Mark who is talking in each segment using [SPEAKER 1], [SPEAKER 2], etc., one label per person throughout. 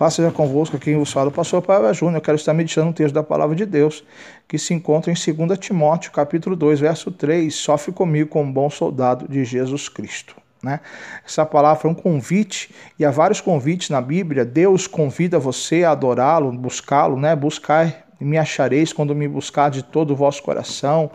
[SPEAKER 1] Paz seja convosco, quem vos fala, o pastor Paulo Júnior. Eu quero estar meditando um texto da palavra de Deus, que se encontra em 2 Timóteo, capítulo 2, verso 3. Sofre comigo como bom soldado de Jesus Cristo. Né? Essa palavra é um convite, e há vários convites na Bíblia. Deus convida você a adorá-lo, buscá-lo, né? buscar e me achareis quando me buscar de todo o vosso coração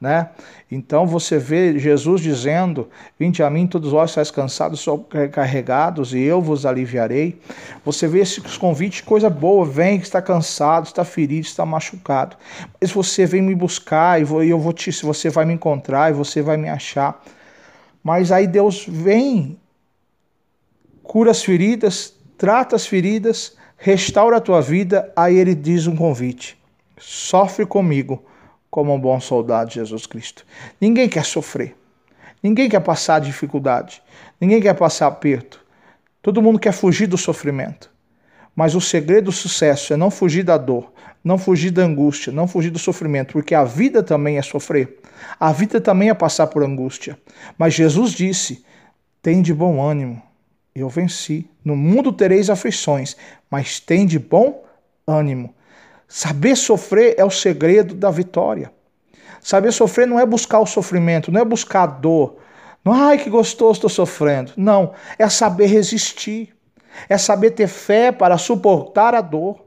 [SPEAKER 1] né? Então você vê Jesus dizendo: Vinde a mim, todos vós estáis cansados, carregados, e eu vos aliviarei. Você vê esse convite, coisa boa, vem que está cansado, está ferido, está machucado. Mas você vem me buscar e eu vou te, você vai me encontrar e você vai me achar. Mas aí Deus vem, cura as feridas, trata as feridas, restaura a tua vida. Aí ele diz um convite: sofre comigo como um bom soldado de Jesus Cristo. Ninguém quer sofrer. Ninguém quer passar dificuldade. Ninguém quer passar aperto. Todo mundo quer fugir do sofrimento. Mas o segredo do sucesso é não fugir da dor, não fugir da angústia, não fugir do sofrimento, porque a vida também é sofrer. A vida também é passar por angústia. Mas Jesus disse: tem de bom ânimo. Eu venci. No mundo tereis aflições, mas tem de bom ânimo. Saber sofrer é o segredo da vitória. Saber sofrer não é buscar o sofrimento, não é buscar a dor. Não, ai que gostoso estou sofrendo. Não, é saber resistir. É saber ter fé para suportar a dor.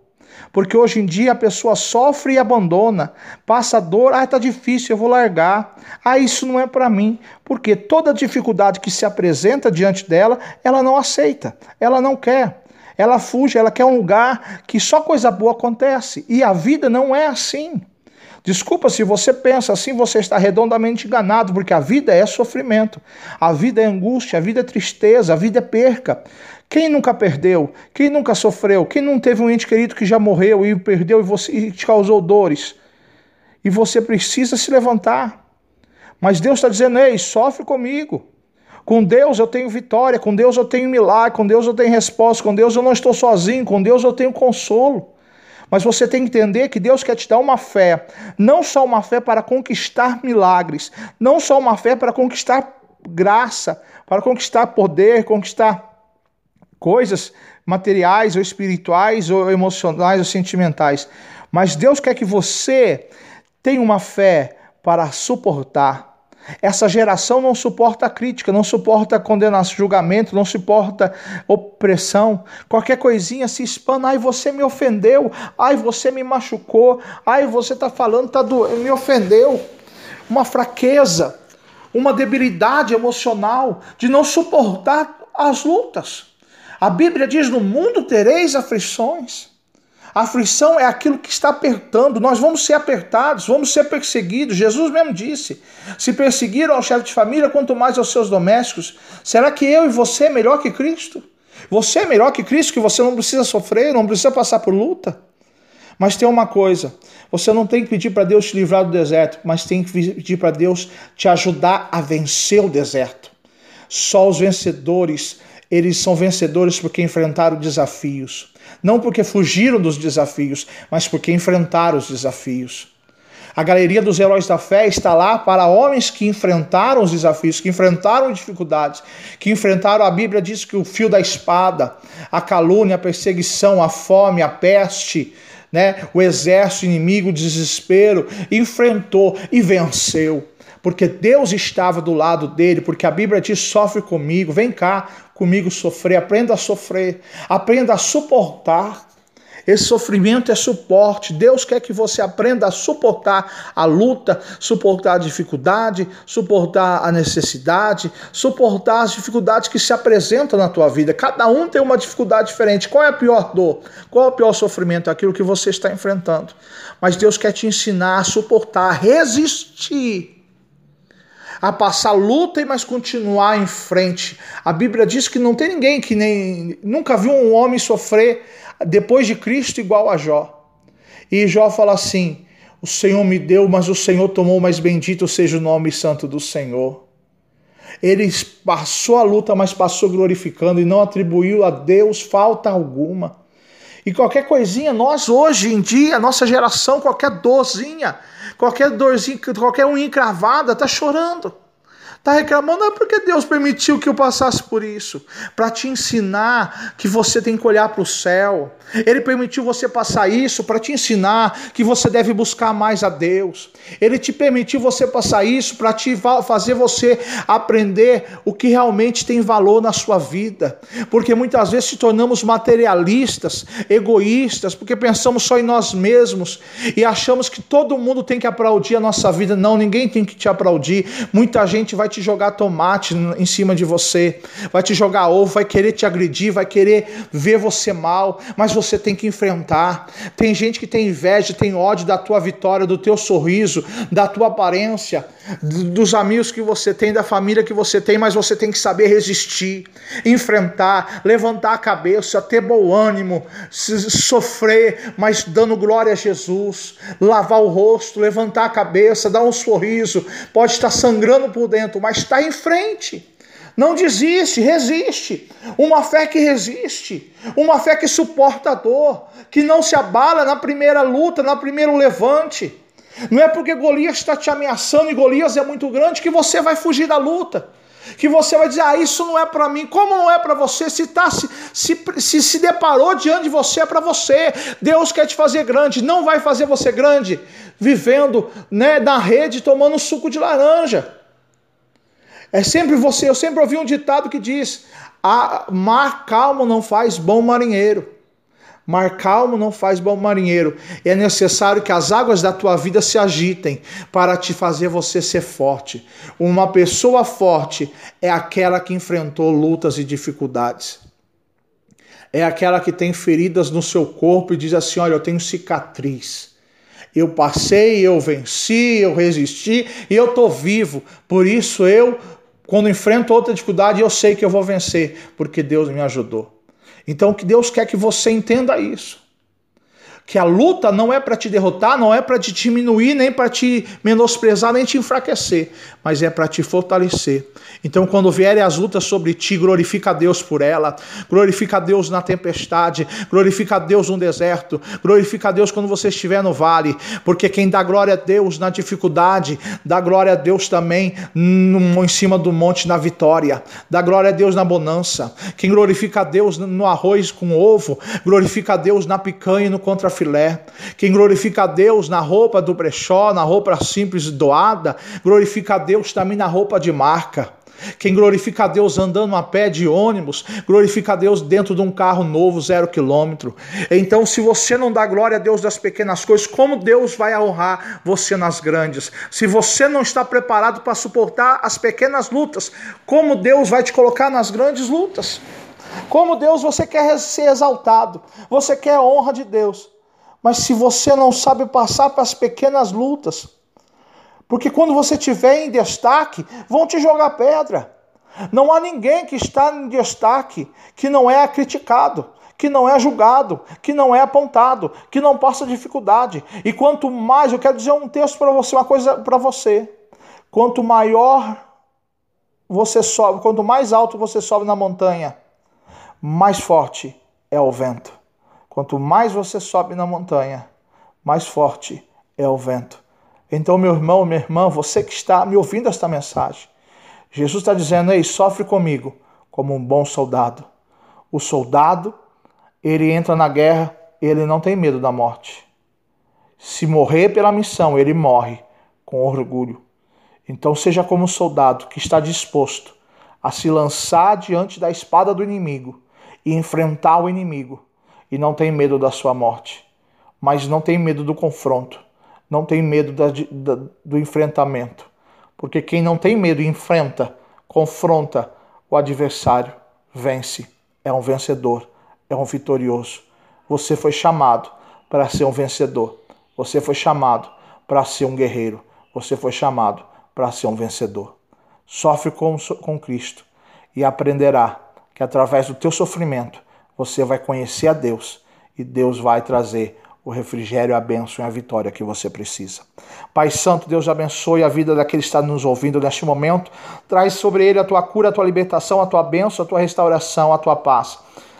[SPEAKER 1] Porque hoje em dia a pessoa sofre e abandona, passa dor, ah, tá difícil, eu vou largar. Ah, isso não é para mim, porque toda dificuldade que se apresenta diante dela, ela não aceita, ela não quer. Ela fuge, ela quer um lugar que só coisa boa acontece. E a vida não é assim. Desculpa se você pensa assim, você está redondamente enganado, porque a vida é sofrimento, a vida é angústia, a vida é tristeza, a vida é perca. Quem nunca perdeu? Quem nunca sofreu? Quem não teve um ente querido que já morreu e perdeu e, você, e te causou dores? E você precisa se levantar. Mas Deus está dizendo: ei, sofre comigo. Com Deus eu tenho vitória, com Deus eu tenho milagre, com Deus eu tenho resposta, com Deus eu não estou sozinho, com Deus eu tenho consolo. Mas você tem que entender que Deus quer te dar uma fé, não só uma fé para conquistar milagres, não só uma fé para conquistar graça, para conquistar poder, conquistar coisas materiais ou espirituais ou emocionais ou sentimentais. Mas Deus quer que você tenha uma fé para suportar essa geração não suporta crítica, não suporta condenação, julgamento, não suporta opressão. Qualquer coisinha se espana, ai você me ofendeu, ai você me machucou, ai você está falando, tá do... me ofendeu. Uma fraqueza, uma debilidade emocional de não suportar as lutas. A Bíblia diz: no mundo tereis aflições. A aflição é aquilo que está apertando. Nós vamos ser apertados, vamos ser perseguidos. Jesus mesmo disse: se perseguiram ao chefe de família, quanto mais aos seus domésticos. Será que eu e você é melhor que Cristo? Você é melhor que Cristo, que você não precisa sofrer, não precisa passar por luta? Mas tem uma coisa: você não tem que pedir para Deus te livrar do deserto, mas tem que pedir para Deus te ajudar a vencer o deserto. Só os vencedores, eles são vencedores porque enfrentaram desafios. Não porque fugiram dos desafios, mas porque enfrentaram os desafios. A galeria dos heróis da fé está lá para homens que enfrentaram os desafios, que enfrentaram dificuldades, que enfrentaram, a Bíblia diz que o fio da espada, a calúnia, a perseguição, a fome, a peste, né, o exército inimigo, o desespero, enfrentou e venceu porque Deus estava do lado dele, porque a Bíblia diz: sofre comigo, vem cá comigo sofrer, aprenda a sofrer, aprenda a suportar. Esse sofrimento é suporte. Deus quer que você aprenda a suportar a luta, suportar a dificuldade, suportar a necessidade, suportar as dificuldades que se apresentam na tua vida. Cada um tem uma dificuldade diferente. Qual é a pior dor? Qual é o pior sofrimento? Aquilo que você está enfrentando. Mas Deus quer te ensinar a suportar, a resistir a passar luta e mas continuar em frente. A Bíblia diz que não tem ninguém que nem nunca viu um homem sofrer depois de Cristo igual a Jó. E Jó fala assim: O Senhor me deu, mas o Senhor tomou, mas bendito seja o nome santo do Senhor. Ele passou a luta, mas passou glorificando e não atribuiu a Deus falta alguma. E qualquer coisinha, nós hoje em dia, nossa geração, qualquer dorzinha, qualquer dorzinha, qualquer unha encravada, está chorando. Está reclamando é porque Deus permitiu que eu passasse por isso, para te ensinar que você tem que olhar para o céu. Ele permitiu você passar isso para te ensinar que você deve buscar mais a Deus. Ele te permitiu você passar isso para te fazer você aprender o que realmente tem valor na sua vida. Porque muitas vezes se tornamos materialistas, egoístas, porque pensamos só em nós mesmos e achamos que todo mundo tem que aplaudir a nossa vida. Não, ninguém tem que te aplaudir. Muita gente vai te jogar tomate em cima de você, vai te jogar ovo, vai querer te agredir, vai querer ver você mal, mas você tem que enfrentar. Tem gente que tem inveja, tem ódio da tua vitória, do teu sorriso, da tua aparência, dos amigos que você tem, da família que você tem, mas você tem que saber resistir, enfrentar, levantar a cabeça, ter bom ânimo, sofrer, mas dando glória a Jesus, lavar o rosto, levantar a cabeça, dar um sorriso, pode estar sangrando por dentro, mas está em frente. Não desiste, resiste. Uma fé que resiste, uma fé que suporta a dor, que não se abala na primeira luta, na primeiro levante. Não é porque Golias está te ameaçando e Golias é muito grande que você vai fugir da luta. Que você vai dizer, ah, isso não é para mim. Como não é para você? Se, tá, se, se, se, se deparou diante de você, é para você. Deus quer te fazer grande. Não vai fazer você grande vivendo né, na rede tomando suco de laranja. É sempre você, eu sempre ouvi um ditado que diz: a mar calmo não faz bom marinheiro. Mar calmo não faz bom marinheiro. É necessário que as águas da tua vida se agitem para te fazer você ser forte. Uma pessoa forte é aquela que enfrentou lutas e dificuldades. É aquela que tem feridas no seu corpo e diz assim: Olha, eu tenho cicatriz. Eu passei, eu venci, eu resisti e eu estou vivo. Por isso eu quando enfrento outra dificuldade, eu sei que eu vou vencer, porque Deus me ajudou. Então, que Deus quer que você entenda isso. Que a luta não é para te derrotar, não é para te diminuir, nem para te menosprezar, nem te enfraquecer, mas é para te fortalecer. Então, quando vierem as lutas sobre ti, glorifica a Deus por ela, glorifica a Deus na tempestade, glorifica a Deus no deserto, glorifica a Deus quando você estiver no vale, porque quem dá glória a Deus na dificuldade, dá glória a Deus também no, em cima do monte na vitória, dá glória a Deus na bonança. Quem glorifica a Deus no arroz com ovo, glorifica a Deus na picanha e no contrafilé. Quem glorifica a Deus na roupa do brechó, na roupa simples doada, glorifica a Deus também na roupa de marca. Quem glorifica a Deus andando a pé de ônibus, glorifica a Deus dentro de um carro novo, zero quilômetro. Então, se você não dá glória a Deus das pequenas coisas, como Deus vai honrar você nas grandes? Se você não está preparado para suportar as pequenas lutas, como Deus vai te colocar nas grandes lutas? Como Deus você quer ser exaltado, você quer honra de Deus. Mas se você não sabe passar para as pequenas lutas, porque quando você estiver em destaque, vão te jogar pedra. Não há ninguém que está em destaque que não é criticado, que não é julgado, que não é apontado, que não passa dificuldade. E quanto mais, eu quero dizer um texto para você, uma coisa para você. Quanto maior você sobe, quanto mais alto você sobe na montanha, mais forte é o vento. Quanto mais você sobe na montanha, mais forte é o vento. Então, meu irmão, minha irmã, você que está me ouvindo esta mensagem, Jesus está dizendo: Ei, sofre comigo como um bom soldado. O soldado, ele entra na guerra, ele não tem medo da morte. Se morrer pela missão, ele morre com orgulho. Então, seja como um soldado que está disposto a se lançar diante da espada do inimigo e enfrentar o inimigo, e não tem medo da sua morte, mas não tem medo do confronto não tem medo da, da, do enfrentamento. Porque quem não tem medo enfrenta, confronta o adversário, vence, é um vencedor, é um vitorioso. Você foi chamado para ser um vencedor. Você foi chamado para ser um guerreiro. Você foi chamado para ser um vencedor. Sofre com, com Cristo e aprenderá que através do teu sofrimento você vai conhecer a Deus e Deus vai trazer o refrigério, a bênção e a vitória que você precisa. Pai Santo, Deus abençoe a vida daquele que está nos ouvindo neste momento. Traz sobre ele a tua cura, a tua libertação, a tua bênção, a tua restauração, a tua paz.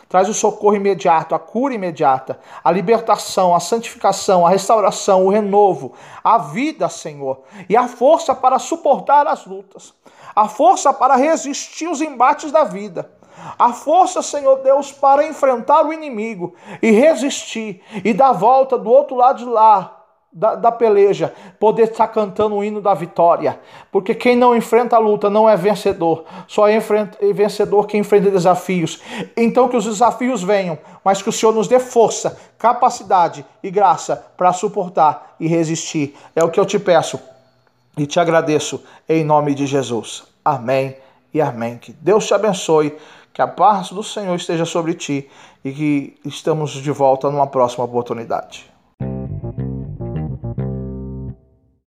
[SPEAKER 1] traz o socorro imediato, a cura imediata, a libertação, a santificação, a restauração, o renovo, a vida, Senhor, e a força para suportar as lutas, a força para resistir os embates da vida. A força, Senhor Deus, para enfrentar o inimigo e resistir e dar volta do outro lado de lá, da, da, peleja, poder estar cantando o hino da vitória. Porque quem não enfrenta a luta não é vencedor, só é, enfrenta, é vencedor quem enfrenta desafios. Então que os desafios venham, mas que o Senhor nos dê força, capacidade e graça para suportar e resistir. É o que eu te peço e te agradeço em nome de Jesus. Amém e amém. Que Deus te abençoe, que a paz do Senhor esteja sobre ti e que estamos de volta numa próxima oportunidade.